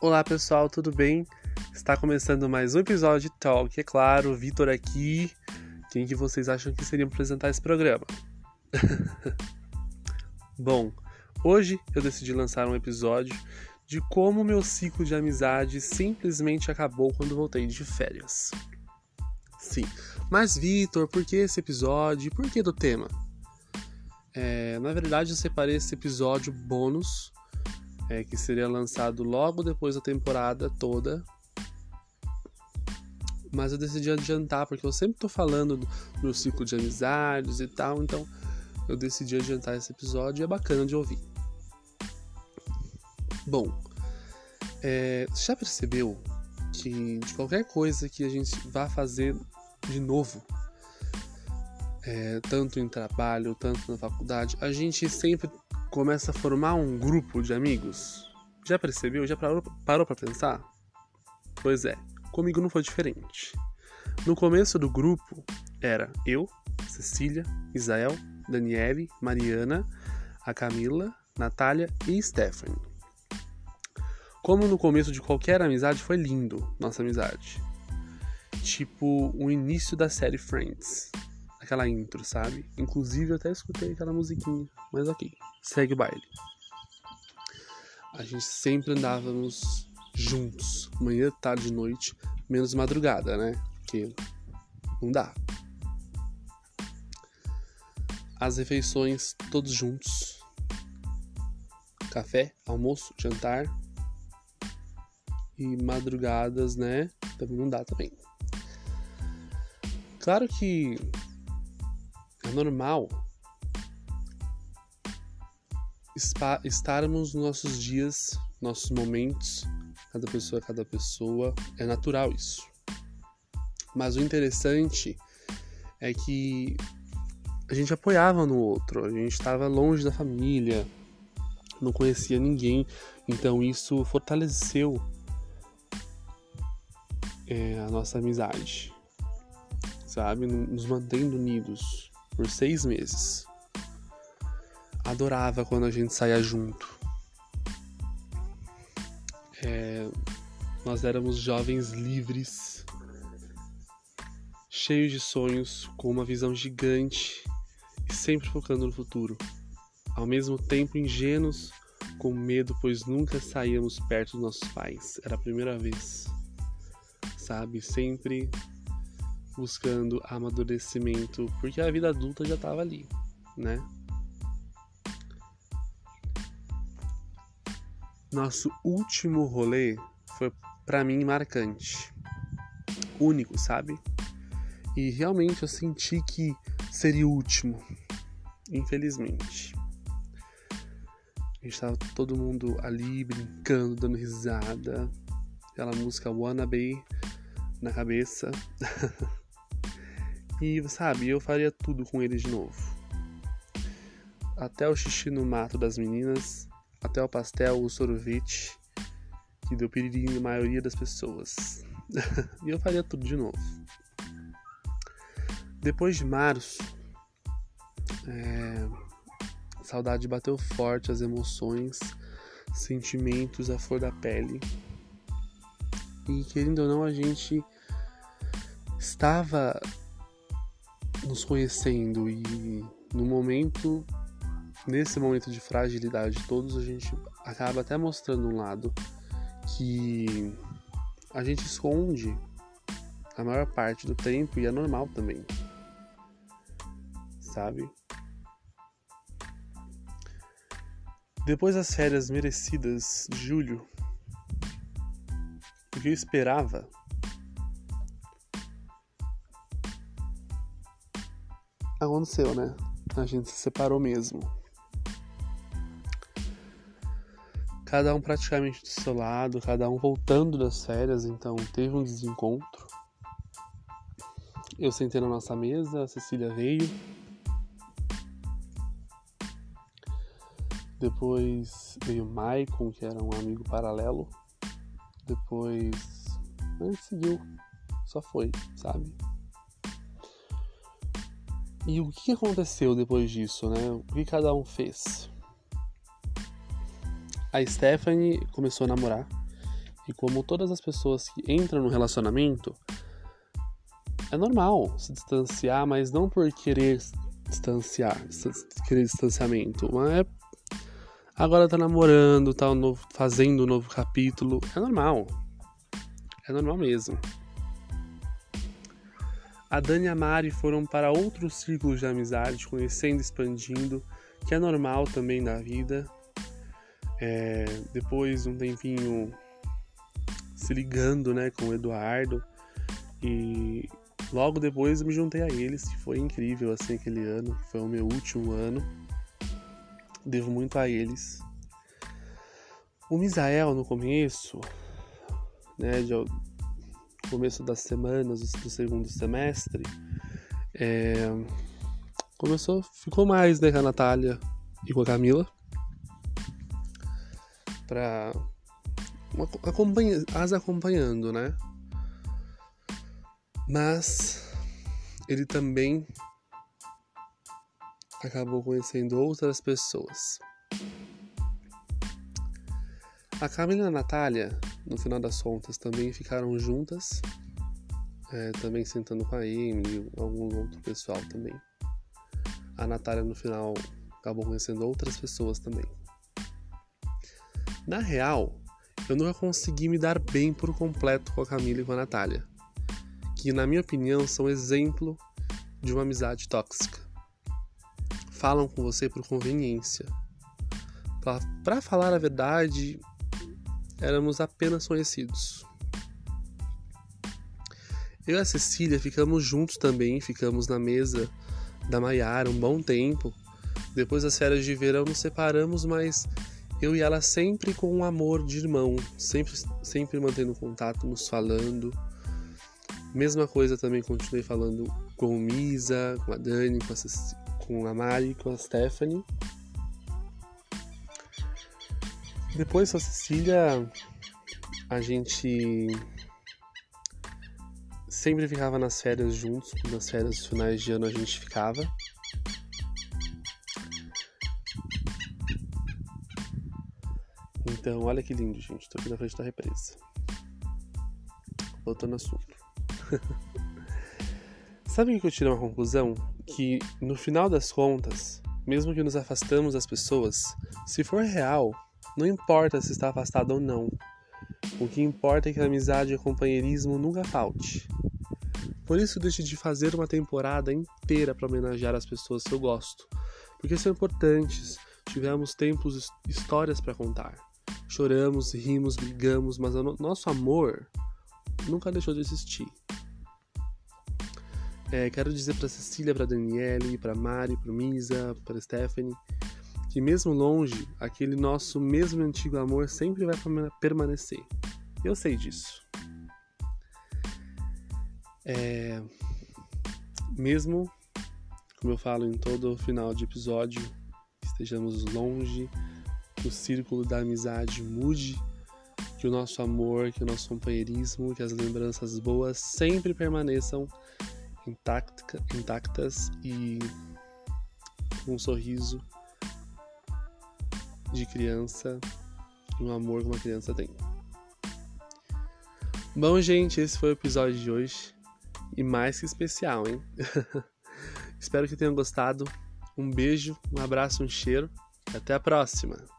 Olá pessoal, tudo bem? Está começando mais um episódio de Talk, é claro, Vitor aqui. Quem que vocês acham que seria apresentar esse programa? Bom, hoje eu decidi lançar um episódio de como meu ciclo de amizade simplesmente acabou quando voltei de férias. Sim, mas Vitor, por que esse episódio? Por que do tema? É, na verdade, eu separei esse episódio bônus é, que seria lançado logo depois da temporada toda. Mas eu decidi adiantar, porque eu sempre tô falando do meu ciclo de amizades e tal, então eu decidi adiantar esse episódio e é bacana de ouvir. Bom, é, já percebeu que de qualquer coisa que a gente vá fazer de novo, é, tanto em trabalho, tanto na faculdade, a gente sempre começa a formar um grupo de amigos. Já percebeu? Já parou, para pensar? Pois é, comigo não foi diferente. No começo do grupo era eu, Cecília, Isael, Daniele, Mariana, a Camila, Natália e Stephanie. Como no começo de qualquer amizade foi lindo, nossa amizade. Tipo o início da série Friends aquela intro, sabe? Inclusive eu até escutei aquela musiquinha, mas ok, segue o baile. A gente sempre andávamos juntos, manhã, tarde e noite, menos madrugada, né? Porque não dá. As refeições todos juntos. Café, almoço, jantar. E madrugadas, né? Também não dá também. Claro que é normal estarmos nos nossos dias, nossos momentos, cada pessoa, cada pessoa, é natural isso. Mas o interessante é que a gente apoiava no outro, a gente estava longe da família, não conhecia ninguém, então isso fortaleceu é, a nossa amizade, sabe? Nos mantendo unidos por seis meses. Adorava quando a gente saía junto. É, nós éramos jovens livres, cheios de sonhos, com uma visão gigante e sempre focando no futuro. Ao mesmo tempo ingênuos, com medo, pois nunca saíamos perto dos nossos pais. Era a primeira vez, sabe? Sempre buscando amadurecimento, porque a vida adulta já estava ali, né? Nosso último rolê foi para mim marcante, único, sabe? E realmente eu senti que seria o último, infelizmente. A gente tava todo mundo ali brincando, dando risada, aquela música Wanna Be na cabeça. E sabe, eu faria tudo com ele de novo. Até o xixi no mato das meninas, até o pastel, o sorvete, que deu perigo na maioria das pessoas. e eu faria tudo de novo. Depois de março, é, saudade bateu forte, as emoções, sentimentos, a flor da pele. E querendo ou não, a gente estava nos conhecendo e no momento, nesse momento de fragilidade todos, a gente acaba até mostrando um lado que a gente esconde a maior parte do tempo e é normal também. Sabe? Depois das férias merecidas de julho, o que eu esperava aconteceu, né? A gente se separou mesmo. Cada um praticamente do seu lado, cada um voltando das férias, então teve um desencontro. Eu sentei na nossa mesa, a Cecília veio. Depois veio o Maicon, que era um amigo paralelo. Depois a gente seguiu, só foi, sabe? E o que aconteceu depois disso, né? O que cada um fez? A Stephanie começou a namorar E como todas as pessoas que entram no relacionamento, é normal se distanciar, mas não por querer distanciar, querer distanciamento, mas é agora tá namorando, tá novo, fazendo um novo capítulo, é normal. É normal mesmo. A Dani e a Mari foram para outros círculos de amizade, conhecendo, expandindo, que é normal também na vida. É, depois um tempinho se ligando né, com o Eduardo e logo depois me juntei a eles, que foi incrível assim aquele ano, foi o meu último ano. Devo muito a eles. O Misael no começo, né, de, começo das semanas do segundo semestre, é, começou, ficou mais né, com a Natália e com a Camila para acompanha, as acompanhando, né? Mas ele também acabou conhecendo outras pessoas. A Camila e a Natália, no final das contas, também ficaram juntas, é, também sentando com a Emily e algum outro pessoal também. A Natália, no final, acabou conhecendo outras pessoas também. Na real, eu nunca consegui me dar bem por completo com a Camila e com a Natália, que, na minha opinião, são exemplo de uma amizade tóxica. Falam com você por conveniência. Para falar a verdade, éramos apenas conhecidos. Eu e a Cecília ficamos juntos também, ficamos na mesa da Maiara um bom tempo. Depois das férias de verão nos separamos, mas eu e ela sempre com um amor de irmão, sempre, sempre mantendo contato, nos falando. Mesma coisa também continuei falando com Misa, com a Dani, com a, com a Mari, com a Stephanie. Depois com a Cecília, a gente sempre ficava nas férias juntos, nas férias finais de ano a gente ficava. Então, olha que lindo, gente. Tô aqui na frente da represa. Voltando ao assunto. Sabe o que eu tirei uma conclusão? Que no final das contas, mesmo que nos afastamos das pessoas, se for real, não importa se está afastado ou não. O que importa é que a amizade e o companheirismo nunca falte. Por isso decidi fazer uma temporada inteira para homenagear as pessoas que eu gosto, porque são importantes. Tivemos tempos, histórias para contar. Choramos, rimos, brigamos, mas o nosso amor nunca deixou de existir. É, quero dizer para Cecília, para Daniele, para Mari, para Misa, para Stephanie, que mesmo longe, aquele nosso mesmo antigo amor sempre vai permanecer. Eu sei disso. É, mesmo, como eu falo em todo final de episódio, estejamos longe, que o círculo da amizade mude, que o nosso amor, que o nosso companheirismo, que as lembranças boas sempre permaneçam intacta, intactas e com um sorriso de criança e um amor que uma criança tem. Bom, gente, esse foi o episódio de hoje e mais que especial, hein? Espero que tenham gostado. Um beijo, um abraço, um cheiro. Até a próxima!